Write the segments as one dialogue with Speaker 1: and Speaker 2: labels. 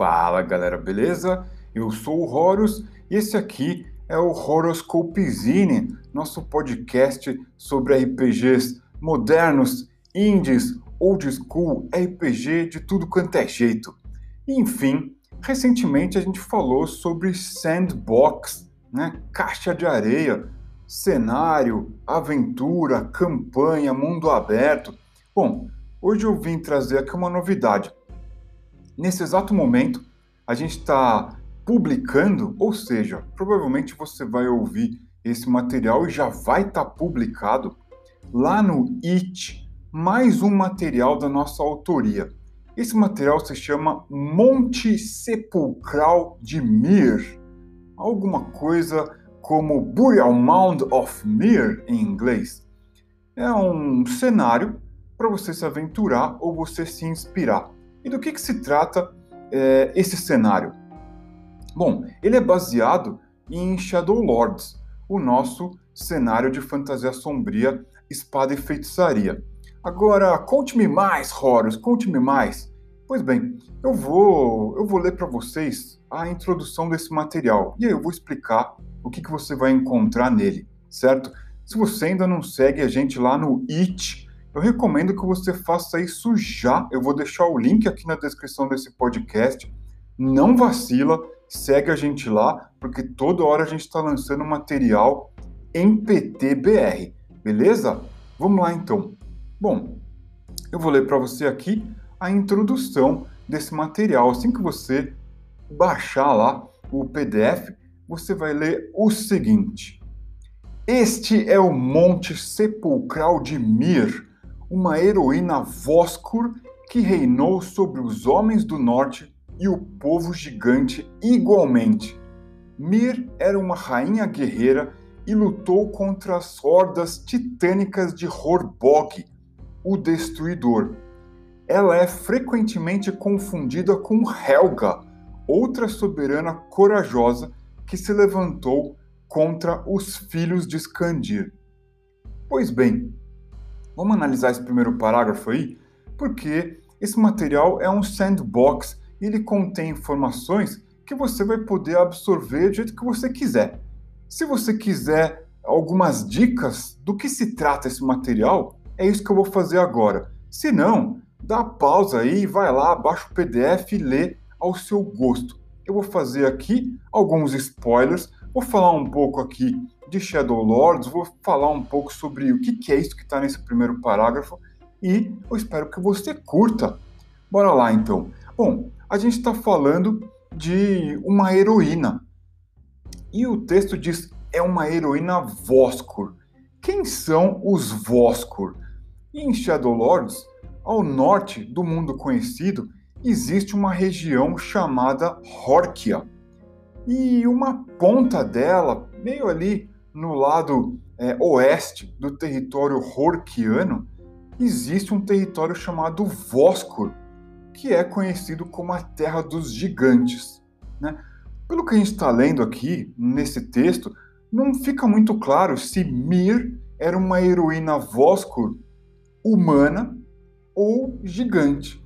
Speaker 1: Fala galera, beleza? Eu sou o Horus e esse aqui é o Horoscopezine, nosso podcast sobre RPGs modernos, indies, old school, RPG de tudo quanto é jeito. Enfim, recentemente a gente falou sobre sandbox, né? caixa de areia, cenário, aventura, campanha, mundo aberto. Bom, hoje eu vim trazer aqui uma novidade. Nesse exato momento, a gente está publicando, ou seja, provavelmente você vai ouvir esse material e já vai estar tá publicado lá no IT, mais um material da nossa autoria. Esse material se chama Monte Sepulcral de Mir, alguma coisa como Burial Mound of Mir em inglês. É um cenário para você se aventurar ou você se inspirar. E do que, que se trata é, esse cenário? Bom, ele é baseado em Shadow Lords, o nosso cenário de fantasia sombria, espada e feitiçaria. Agora, conte-me mais, Horus, conte-me mais. Pois bem, eu vou, eu vou ler para vocês a introdução desse material e aí eu vou explicar o que, que você vai encontrar nele, certo? Se você ainda não segue a gente lá no It, eu recomendo que você faça isso já. Eu vou deixar o link aqui na descrição desse podcast. Não vacila, segue a gente lá, porque toda hora a gente está lançando material em PTBR, beleza? Vamos lá então. Bom, eu vou ler para você aqui a introdução desse material. Assim que você baixar lá o PDF, você vai ler o seguinte: Este é o Monte Sepulcral de Mir uma heroína Voskur que reinou sobre os homens do norte e o povo gigante igualmente. Mir era uma rainha guerreira e lutou contra as hordas titânicas de Horbog, o Destruidor. Ela é frequentemente confundida com Helga, outra soberana corajosa que se levantou contra os filhos de Skandir. Pois bem, Vamos analisar esse primeiro parágrafo aí, porque esse material é um sandbox e ele contém informações que você vai poder absorver do jeito que você quiser. Se você quiser algumas dicas do que se trata esse material, é isso que eu vou fazer agora. Se não, dá pausa aí, vai lá, baixa o PDF e lê ao seu gosto. Eu vou fazer aqui alguns spoilers, vou falar um pouco aqui de Shadow Lords, vou falar um pouco sobre o que, é isso que está nesse primeiro parágrafo e eu espero que você curta. Bora lá então. Bom, a gente está falando de uma heroína e o texto diz é uma heroína Voskur. Quem são os Voskur? em Shadow Lords, ao norte do mundo conhecido, existe uma região chamada Horkia. E uma ponta dela, meio ali no lado é, oeste do território Horkiano, existe um território chamado Voskur, que é conhecido como a Terra dos Gigantes. Né? Pelo que a gente está lendo aqui, nesse texto, não fica muito claro se Mir era uma heroína Voskur humana ou gigante.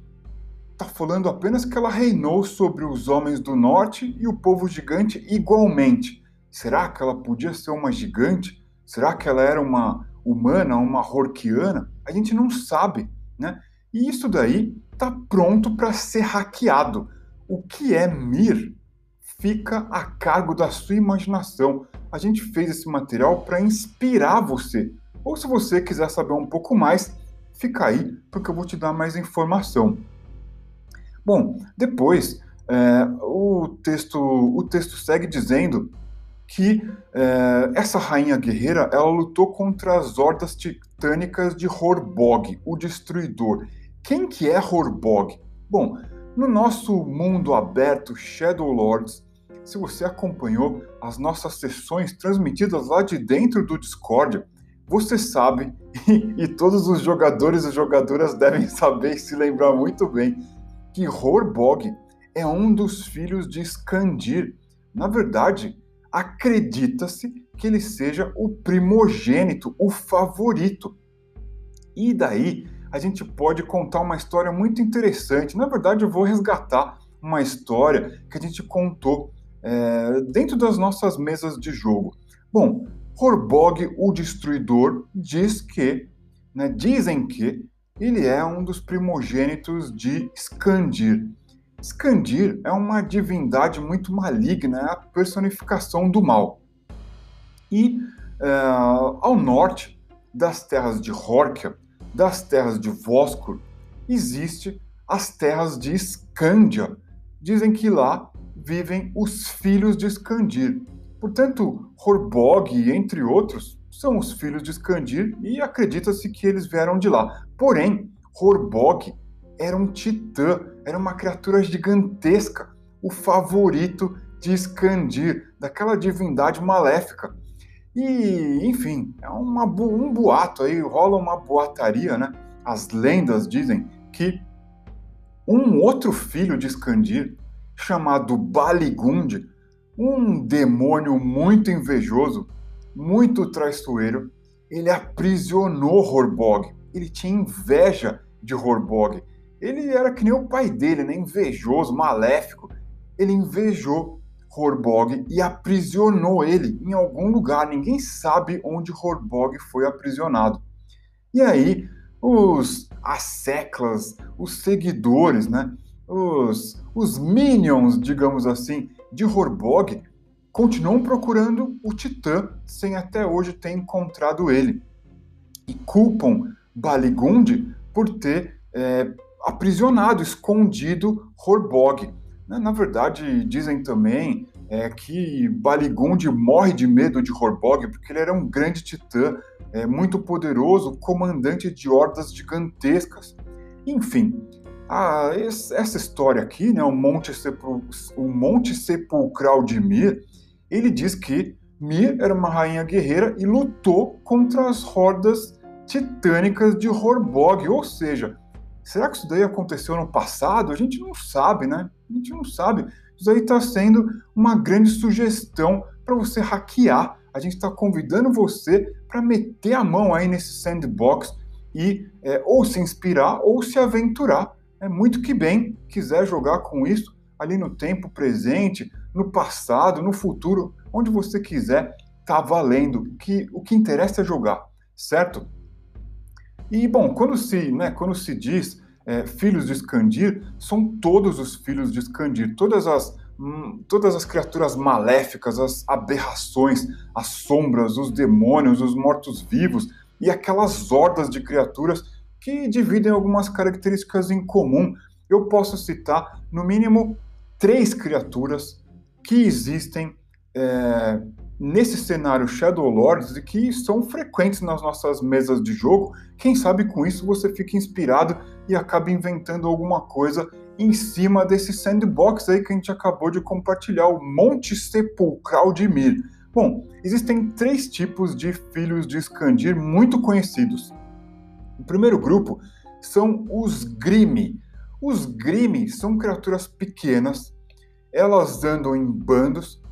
Speaker 1: Está falando apenas que ela reinou sobre os homens do norte e o povo gigante igualmente. Será que ela podia ser uma gigante? Será que ela era uma humana, uma horquiana? A gente não sabe, né? E isso daí está pronto para ser hackeado. O que é Mir fica a cargo da sua imaginação. A gente fez esse material para inspirar você. Ou se você quiser saber um pouco mais, fica aí, porque eu vou te dar mais informação. Bom, depois é, o texto o texto segue dizendo que é, essa rainha guerreira ela lutou contra as hordas titânicas de Horbog, o Destruidor. Quem que é Horbog? Bom, no nosso mundo aberto Shadow Lords, se você acompanhou as nossas sessões transmitidas lá de dentro do Discord, você sabe, e, e todos os jogadores e jogadoras devem saber e se lembrar muito bem, que Horbog é um dos filhos de Skandir. Na verdade, acredita-se que ele seja o primogênito, o favorito. E daí a gente pode contar uma história muito interessante. Na verdade, eu vou resgatar uma história que a gente contou é, dentro das nossas mesas de jogo. Bom, Horbog, o Destruidor, diz que, né, dizem que ele é um dos primogênitos de Skandir. Skandir é uma divindade muito maligna, é a personificação do mal. E é, ao norte das terras de Horkia, das terras de Voskur, existe as terras de Skandia. Dizem que lá vivem os filhos de Skandir. Portanto, Horbog, entre outros, são os filhos de Skandir e acredita-se que eles vieram de lá. Porém, Horbog era um titã, era uma criatura gigantesca, o favorito de Skandir, daquela divindade maléfica. E, enfim, é uma, um boato aí, rola uma boataria, né? As lendas dizem que um outro filho de Skandir, chamado Baligund, um demônio muito invejoso, muito traiçoeiro, ele aprisionou Horbog. Ele tinha inveja de Horbog. Ele era que nem o pai dele, né? invejoso, maléfico. Ele invejou Horbog e aprisionou ele em algum lugar. Ninguém sabe onde Horbog foi aprisionado. E aí, os asseclas, os seguidores, né? os, os minions, digamos assim, de Horbog, continuam procurando o Titã sem até hoje ter encontrado ele. E culpam Baligund por ter é, aprisionado, escondido Horbog. Né, na verdade, dizem também é, que Baligund morre de medo de Horbog porque ele era um grande titã, é, muito poderoso, comandante de hordas gigantescas. Enfim, a, essa história aqui, né, o, Monte o Monte Sepulcral de Mir, ele diz que Mir era uma rainha guerreira e lutou contra as hordas titânicas de Horbog, ou seja, será que isso daí aconteceu no passado? A gente não sabe, né? A gente não sabe. Isso aí está sendo uma grande sugestão para você hackear. A gente está convidando você para meter a mão aí nesse sandbox e é, ou se inspirar ou se aventurar. É muito que bem quiser jogar com isso ali no tempo presente, no passado, no futuro, onde você quiser, tá valendo. Que o que interessa é jogar, certo? E bom, quando se, né, quando se diz é, filhos de Skandir, são todos os filhos de Skandir, todas as, hum, todas as criaturas maléficas, as aberrações, as sombras, os demônios, os mortos-vivos e aquelas hordas de criaturas que dividem algumas características em comum. Eu posso citar, no mínimo, três criaturas que existem é, nesse cenário Shadow Lords e que são frequentes nas nossas mesas de jogo. Quem sabe com isso você fica inspirado e acaba inventando alguma coisa em cima desse sandbox aí que a gente acabou de compartilhar, o Monte Sepulcral de Mir. Bom, existem três tipos de filhos de Skandir muito conhecidos. O primeiro grupo são os Grime. Os Grime são criaturas pequenas, elas andam em bandos,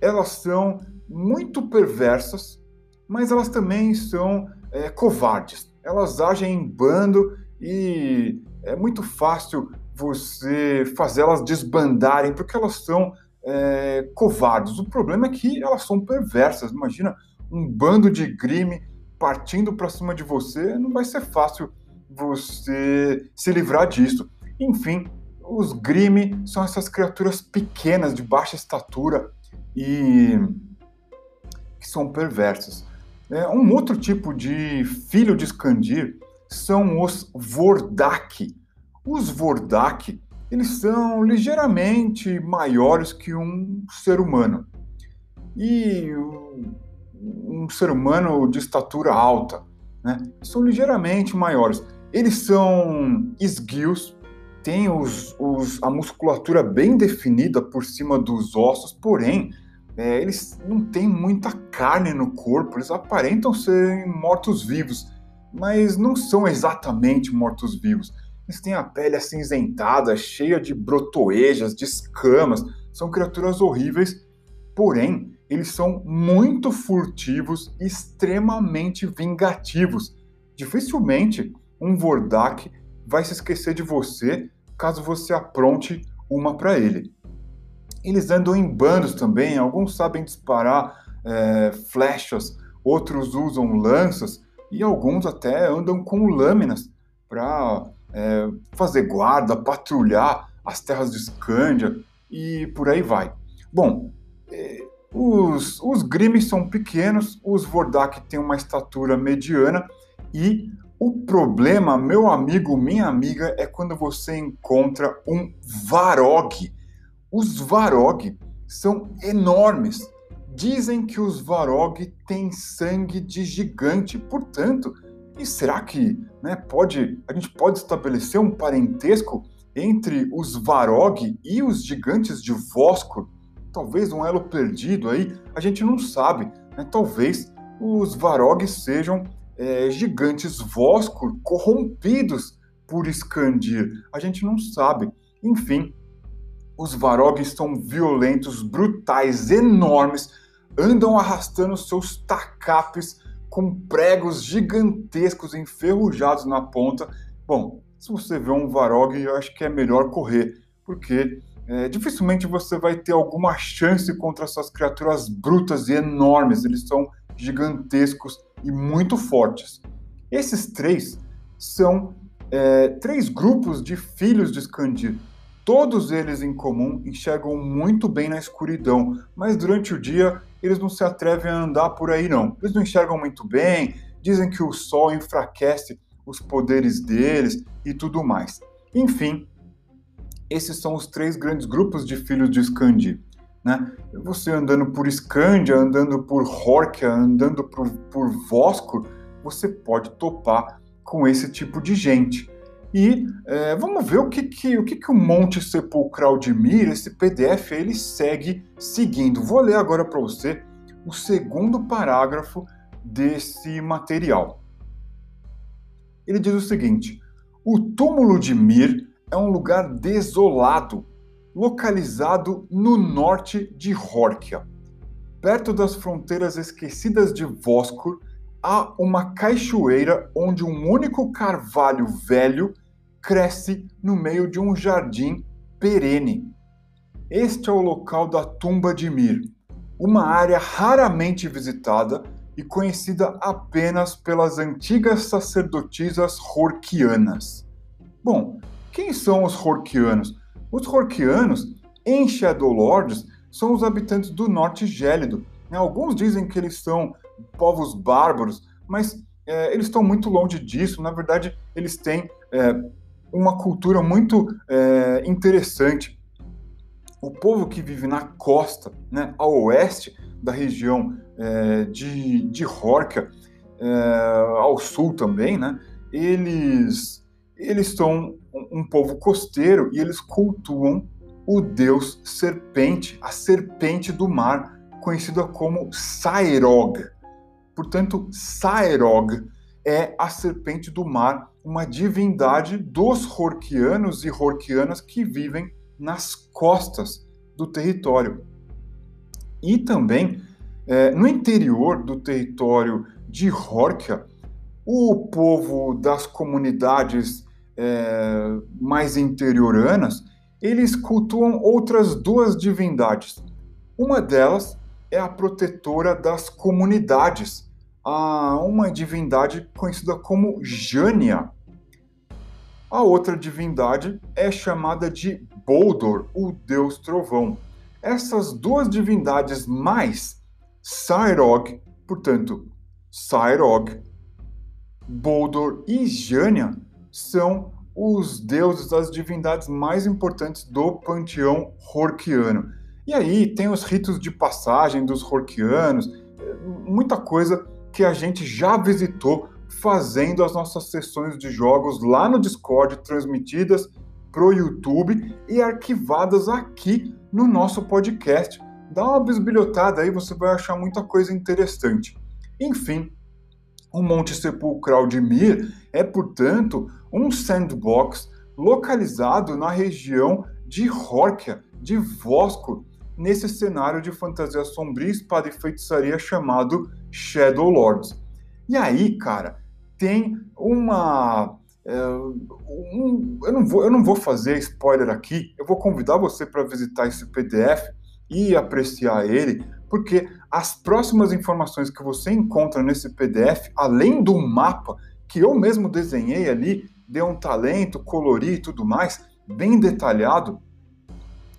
Speaker 1: elas são muito perversas, mas elas também são é, covardes. Elas agem em bando e é muito fácil você fazê-las desbandarem porque elas são é, covardes. O problema é que elas são perversas. Imagina um bando de grime partindo para cima de você, não vai ser fácil você se livrar disso. Enfim, os grime são essas criaturas pequenas de baixa estatura e que são perversas. É, um outro tipo de filho de Skandir são os Vordak. Os Vordak, eles são ligeiramente maiores que um ser humano. E um ser humano de estatura alta, né? São ligeiramente maiores. Eles são esguios, têm os, os, a musculatura bem definida por cima dos ossos, porém é, eles não têm muita carne no corpo, eles aparentam ser mortos-vivos, mas não são exatamente mortos-vivos. Eles têm a pele acinzentada, cheia de brotoejas, de escamas, são criaturas horríveis, porém, eles são muito furtivos e extremamente vingativos. Dificilmente um Vordak vai se esquecer de você caso você apronte uma para ele. Eles andam em bandos também, alguns sabem disparar é, flechas, outros usam lanças e alguns até andam com lâminas para é, fazer guarda, patrulhar as terras de Scândia e por aí vai. Bom, é, os, os são pequenos, os Vordak têm uma estatura mediana e o problema, meu amigo, minha amiga, é quando você encontra um Varog. Os Varog são enormes. Dizem que os Varog têm sangue de gigante, portanto, e será que né, pode, a gente pode estabelecer um parentesco entre os Varog e os gigantes de Voskur? Talvez um elo perdido aí, a gente não sabe. Né? Talvez os Varog sejam é, gigantes Voskur corrompidos por Skandir. A gente não sabe. Enfim, os Varog são violentos, brutais, enormes, andam arrastando seus tacapes com pregos gigantescos enferrujados na ponta. Bom, se você vê um Varog, eu acho que é melhor correr, porque é, dificilmente você vai ter alguma chance contra essas criaturas brutas e enormes. Eles são gigantescos e muito fortes. Esses três são é, três grupos de filhos de Skandir. Todos eles em comum enxergam muito bem na escuridão, mas durante o dia eles não se atrevem a andar por aí não. Eles não enxergam muito bem, dizem que o sol enfraquece os poderes deles e tudo mais. Enfim, esses são os três grandes grupos de filhos de Skandir. Né? Você andando por Scandia, andando por Horkia, andando por, por Vosco, você pode topar com esse tipo de gente. E é, vamos ver o que, que, o que, que o Monte Sepulcral de Mir, esse PDF, ele segue seguindo. Vou ler agora para você o segundo parágrafo desse material. Ele diz o seguinte: O túmulo de Mir é um lugar desolado localizado no norte de Horkia. Perto das fronteiras esquecidas de Voskur, há uma cachoeira onde um único carvalho velho cresce no meio de um jardim perene. Este é o local da tumba de Mir, uma área raramente visitada e conhecida apenas pelas antigas sacerdotisas Horkianas. Bom, quem são os Horkianos? Os Horkianos, em Shadowlords, são os habitantes do Norte Gélido. Né? Alguns dizem que eles são povos bárbaros, mas é, eles estão muito longe disso. Na verdade, eles têm é, uma cultura muito é, interessante. O povo que vive na costa, né, oeste da região é, de, de Horka, é, ao sul também, né, eles eles são um povo costeiro e eles cultuam o deus serpente, a serpente do mar, conhecida como Saerog. Portanto, Saerog é a serpente do mar, uma divindade dos Horkianos e Horkianas que vivem nas costas do território. E também, é, no interior do território de Horkia, o povo das comunidades é, mais interioranas, eles cultuam outras duas divindades. Uma delas é a protetora das comunidades, a uma divindade conhecida como Jânia. A outra divindade é chamada de Boldor, o deus trovão. Essas duas divindades mais Sairog, portanto, Sairog, Boldor e Jânia são os deuses, as divindades mais importantes do panteão horquiano. E aí tem os ritos de passagem dos horquianos, muita coisa que a gente já visitou fazendo as nossas sessões de jogos lá no Discord, transmitidas para o YouTube e arquivadas aqui no nosso podcast. Dá uma bisbilhotada aí, você vai achar muita coisa interessante. Enfim, o Monte Sepulcral de Mir é, portanto, um sandbox localizado na região de Horkia, de Vosco, nesse cenário de fantasia sombria, espada e feitiçaria chamado Shadow Lords. E aí, cara, tem uma É, um, eu, não vou, eu não vou fazer spoiler aqui, eu vou convidar você para visitar esse PDF e apreciar ele, porque as próximas informações que você encontra nesse PDF, além do mapa que eu mesmo desenhei ali, deu um talento, colori e tudo mais, bem detalhado,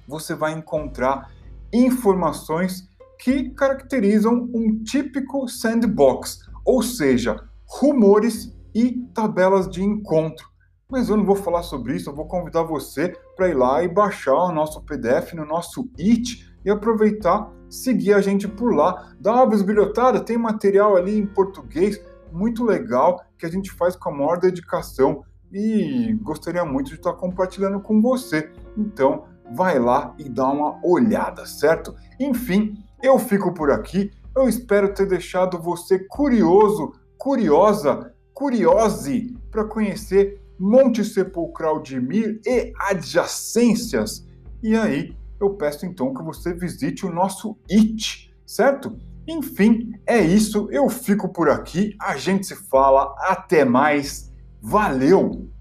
Speaker 1: você vai encontrar informações que caracterizam um típico sandbox, ou seja, rumores e tabelas de encontro. Mas eu não vou falar sobre isso, eu vou convidar você para ir lá e baixar o nosso PDF no nosso IT e aproveitar, seguir a gente por lá, dar uma bisbilhotada, tem material ali em português muito legal que a gente faz com a maior dedicação e gostaria muito de estar compartilhando com você. Então, vai lá e dá uma olhada, certo? Enfim, eu fico por aqui. Eu espero ter deixado você curioso, curiosa, curiose para conhecer Monte Sepulcral de Mir e adjacências. E aí, eu peço então que você visite o nosso IT, certo? Enfim, é isso. Eu fico por aqui. A gente se fala. Até mais. Valeu!